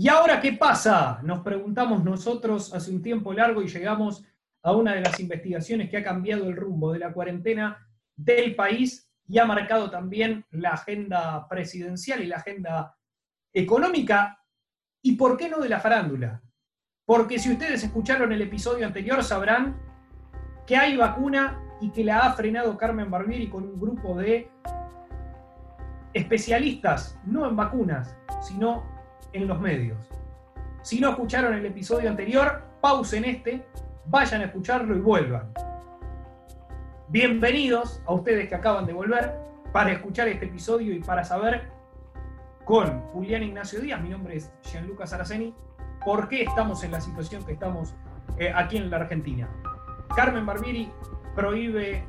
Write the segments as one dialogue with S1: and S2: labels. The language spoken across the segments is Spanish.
S1: ¿Y ahora qué pasa? Nos preguntamos nosotros hace un tiempo largo y llegamos a una de las investigaciones que ha cambiado el rumbo de la cuarentena del país y ha marcado también la agenda presidencial y la agenda económica y por qué no de la farándula. Porque si ustedes escucharon el episodio anterior sabrán que hay vacuna y que la ha frenado Carmen Barbieri con un grupo de especialistas, no en vacunas, sino en los medios. Si no escucharon el episodio anterior, pausen este, vayan a escucharlo y vuelvan. Bienvenidos a ustedes que acaban de volver para escuchar este episodio y para saber con Julián Ignacio Díaz, mi nombre es Gianluca Saraceni, por qué estamos en la situación que estamos eh, aquí en la Argentina. Carmen Barbieri prohíbe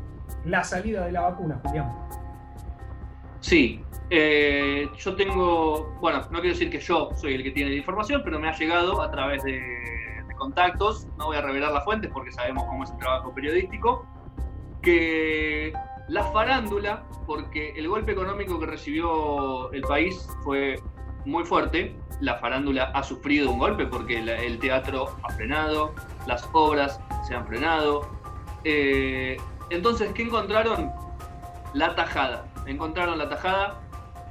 S1: la salida de la vacuna, Julián.
S2: Sí, eh, yo tengo, bueno, no quiero decir que yo soy el que tiene la información, pero me ha llegado a través de, contactos, no voy a revelar las fuentes porque sabemos cómo es el trabajo periodístico, que la farándula, porque el golpe económico que recibió el país fue muy fuerte, la farándula ha sufrido un golpe porque el teatro ha frenado, las obras se han frenado. Eh, entonces, ¿qué encontraron? La tajada. Encontraron la tajada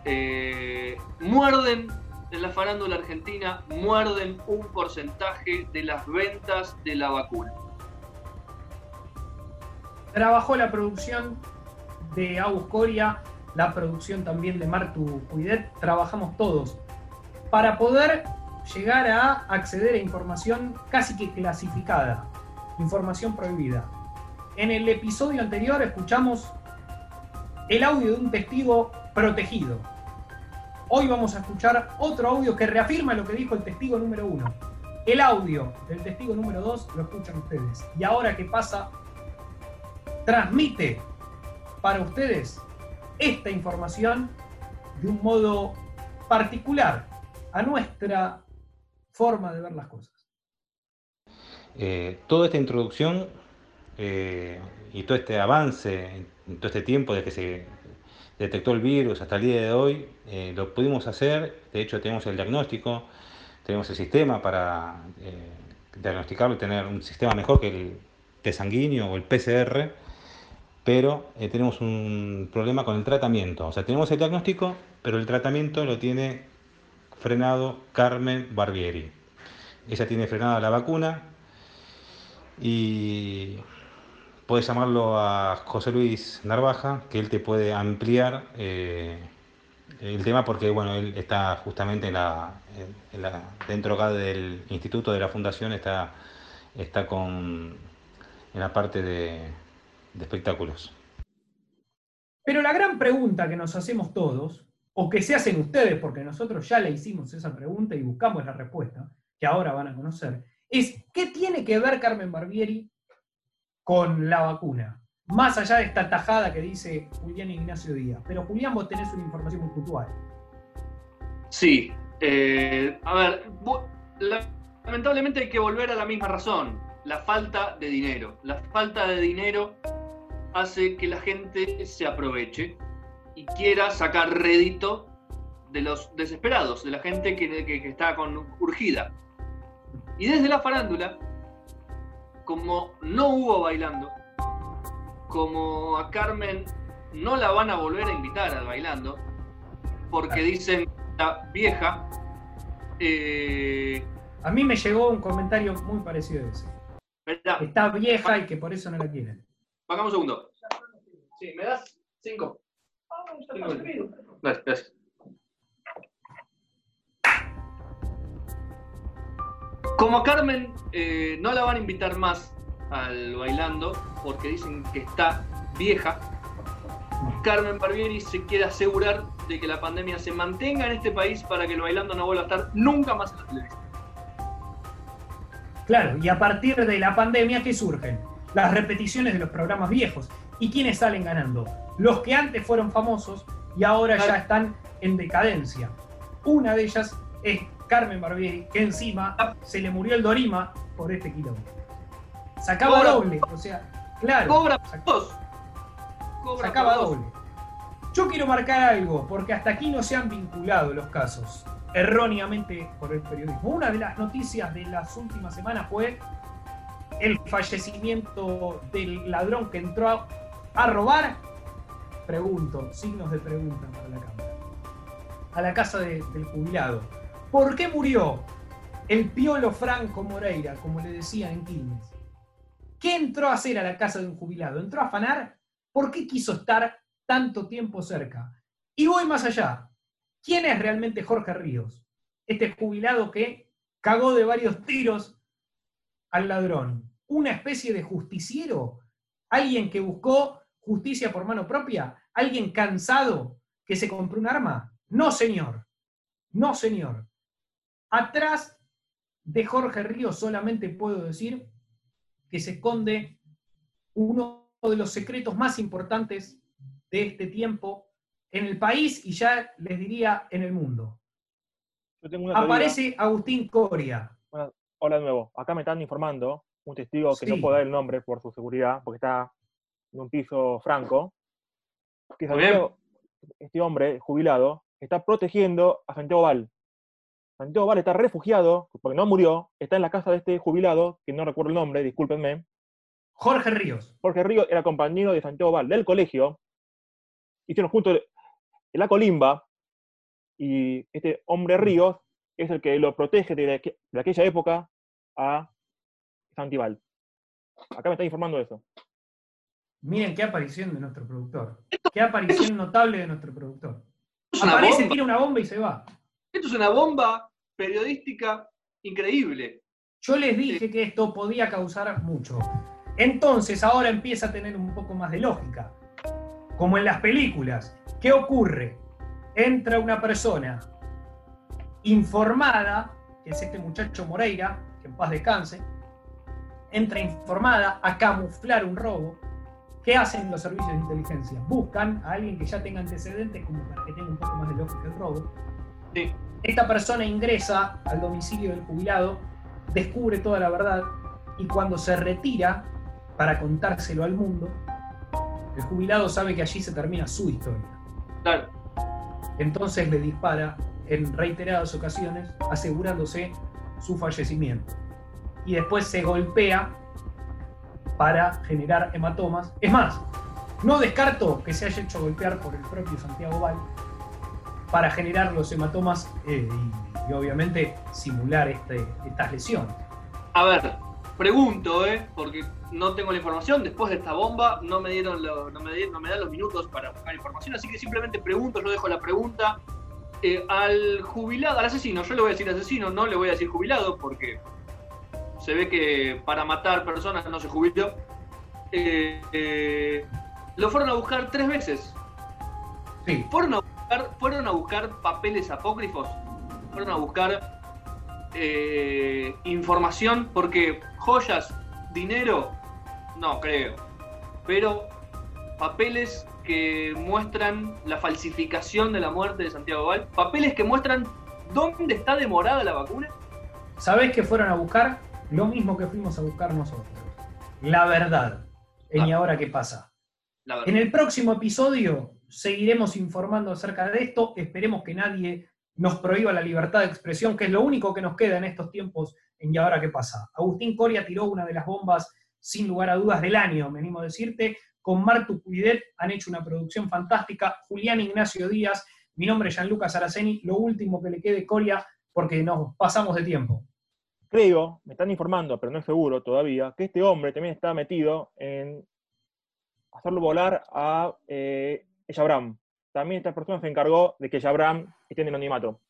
S2: eh, muerden en la farándula argentina, muerden un porcentaje de las ventas de la vacuna.
S1: Trabajó la producción de Agus Coria, la producción también de Martu Cuidet, trabajamos todos para poder llegar a acceder a información casi que clasificada, información prohibida. En el episodio anterior escuchamos el audio de un testigo protegido. Hoy vamos a escuchar otro audio que reafirma lo que dijo el testigo número uno. El audio del testigo número dos lo escuchan ustedes. Y ahora qué pasa, transmite para ustedes esta información de un modo particular a nuestra forma de ver las cosas.
S3: Eh, toda esta introducción eh, y todo este avance, en todo este tiempo de que se detectó el virus hasta el día de hoy, eh, lo pudimos hacer, de hecho tenemos el diagnóstico, tenemos el sistema para eh, diagnosticarlo y tener un sistema mejor que el T sanguíneo o el PCR, pero tenemos un problema con el tratamiento. O sea, tenemos el diagnóstico, pero el tratamiento lo tiene frenado Carmen Barbieri. Ella tiene frenada la vacuna y puedes llamarlo a José Luis Narvaja, que él te puede ampliar eh, el tema porque bueno, él está justamente dentro acá del instituto de la fundación, está, está con, en la parte de espectáculos.
S1: Pero la gran pregunta que nos hacemos todos, o que se hacen ustedes, porque nosotros ya le hicimos esa pregunta y buscamos la respuesta, que ahora van a conocer, es ¿qué tiene que ver Carmen Barbieri con la vacuna. Más allá de esta tajada que dice Julián Ignacio Díaz. Pero Julián, vos tenés una información muy puntual.
S2: Sí. Eh, a ver, lamentablemente hay que volver a la misma razón. La falta de dinero. La falta de dinero hace que la gente se aproveche y quiera sacar rédito de los desesperados, de la gente que, que está con urgida. Y desde la farándula como no hubo bailando, como a Carmen no la van a volver a invitar al bailando, porque dicen está vieja.
S1: Eh, a mí me llegó un comentario muy parecido a ese. Está vieja y que por eso no la quieren.
S2: Pagamos un segundo. Sí, ¿me das? Cinco. Ah, gracias. Como Carmen eh, no la van a invitar más al bailando porque dicen que está vieja, Carmen Barbieri se quiere asegurar de que la pandemia se mantenga en este país para que el bailando no vuelva a estar nunca más en la televisión.
S1: Claro, y a partir de la pandemia, ¿qué surgen? Las repeticiones de los programas viejos. ¿Y quiénes salen ganando? Los que antes fueron famosos y ahora ya están en decadencia. Una de ellas es Carmen Barbieri, que encima se le murió el Dorima por este quilombo. Sacaba
S2: Cobra.
S1: doble, o sea, claro.
S2: Cobra dos. Cobra
S1: sacaba
S2: dos.
S1: doble. Yo quiero marcar algo, porque hasta aquí no se han vinculado los casos erróneamente por el periodismo. Una de las noticias de las últimas semanas fue el fallecimiento del ladrón que entró a, a robar. Pregunto, signos de pregunta para la cámara. A la casa de- del jubilado. ¿Por qué murió el piolo Franco Moreira, como le decían en Quilmes? ¿Qué entró a hacer a la casa de un jubilado? ¿Entró a afanar? ¿Por qué quiso estar tanto tiempo cerca? Y voy más allá. ¿Quién es realmente Jorge Ríos? Este jubilado que cagó de varios tiros al ladrón. ¿Una especie de justiciero? ¿Alguien que buscó justicia por mano propia? ¿Alguien cansado que se compró un arma? No, señor. No, señor. Atrás de Jorge Ríos solamente puedo decir que se esconde uno de los secretos más importantes de este tiempo en el país y ya les diría en el mundo.
S4: Yo tengo una teoría.
S1: Aparece Agustín Coria.
S4: Hola de nuevo. Acá me están informando un testigo que
S1: Sí.
S4: no puedo dar el nombre por su seguridad, porque está en un piso franco, que
S2: Muy bien.
S4: Santiago- este hombre jubilado está protegiendo a Santiago Val. Santiago Val está refugiado, porque no murió, está en la casa de este jubilado, que no recuerdo el nombre, discúlpenme.
S1: Jorge Ríos.
S4: Jorge Ríos era compañero de Santiago Val del colegio, hicieron juntos en la colimba, y este hombre Ríos es el que lo protege de, aqu- de aquella época a Santival. Acá me está informando de eso.
S1: Miren qué aparición de nuestro productor. Qué aparición notable de nuestro productor. Aparece,
S2: bomba.
S1: tira una bomba y se va.
S2: Esto es una bomba periodística increíble.
S1: Yo les dije que esto podía causar mucho. Entonces ahora empieza a tener un poco más de lógica. Como en las películas. ¿Qué ocurre? Entra una persona informada, que es este muchacho Moreira, que en paz descanse, entra informada a camuflar un robo. ¿Qué hacen los servicios de inteligencia? Buscan a alguien que ya tenga antecedentes como para que tenga un poco más de lógica el robo.
S2: Sí.
S1: Esta persona ingresa al domicilio del jubilado, descubre toda la verdad y cuando se retira para contárselo al mundo, el jubilado sabe que allí se termina su historia.
S2: Claro.
S1: Entonces le dispara en reiteradas ocasiones, asegurándose su fallecimiento. Y después se golpea para generar hematomas. Es más, no descarto que se haya hecho golpear por el propio Santiago Val para generar los hematomas eh, y, y obviamente simular este- estas lesiones.
S2: A ver, pregunto, ¿eh? Porque no tengo la información. Después de esta bomba no me dieron lo- no, me, di- no me dan los minutos para buscar información. Así que simplemente pregunto, yo dejo la pregunta. eh, al jubilado, al asesino, yo le voy a decir asesino, no le voy a decir jubilado, porque se ve que para matar personas no se jubiló. Eh, eh, lo fueron a buscar tres veces.
S1: Sí,
S2: fueron a buscar, fueron a buscar papeles apócrifos, fueron a buscar eh, información, porque joyas, dinero, no creo, pero papeles que muestran la falsificación de la muerte de Santiago Val, papeles que muestran dónde está demorada la vacuna.
S1: ¿sabés que fueron a buscar? Lo mismo que fuimos a buscar nosotros. La verdad. En y
S2: Ah.
S1: ahora qué pasa.
S2: La verdad.
S1: En el próximo episodio seguiremos informando acerca de esto. Esperemos que nadie nos prohíba la libertad de expresión, que es lo único que nos queda en estos tiempos en Y ahora qué pasa. Agustín Coria tiró una de las bombas, sin lugar a dudas, del año, me animo a decirte. Con Martu Puidet han hecho una producción fantástica. Julián Ignacio Díaz, mi nombre es Gianluca Saraceni. Lo último que le quede Coria, porque nos pasamos de tiempo.
S4: Creo, me están informando, pero no es seguro todavía, que este hombre también está metido en hacerlo volar a eh, Yabram. También esta persona se encargó de que Yabram esté en el anonimato.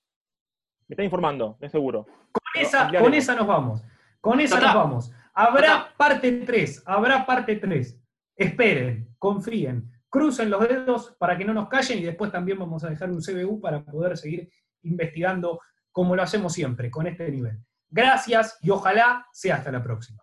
S4: Me están informando, es seguro.
S1: Con
S4: Pero
S1: esa, con esa nos vamos. Con esa nos
S2: está.
S1: vamos. Habrá
S2: está.
S1: parte 3, habrá parte 3. Esperen, confíen, crucen los dedos para que no nos callen y después también vamos a dejar un CBU para poder seguir investigando como lo hacemos siempre, con este nivel. Gracias y ojalá sea hasta la próxima.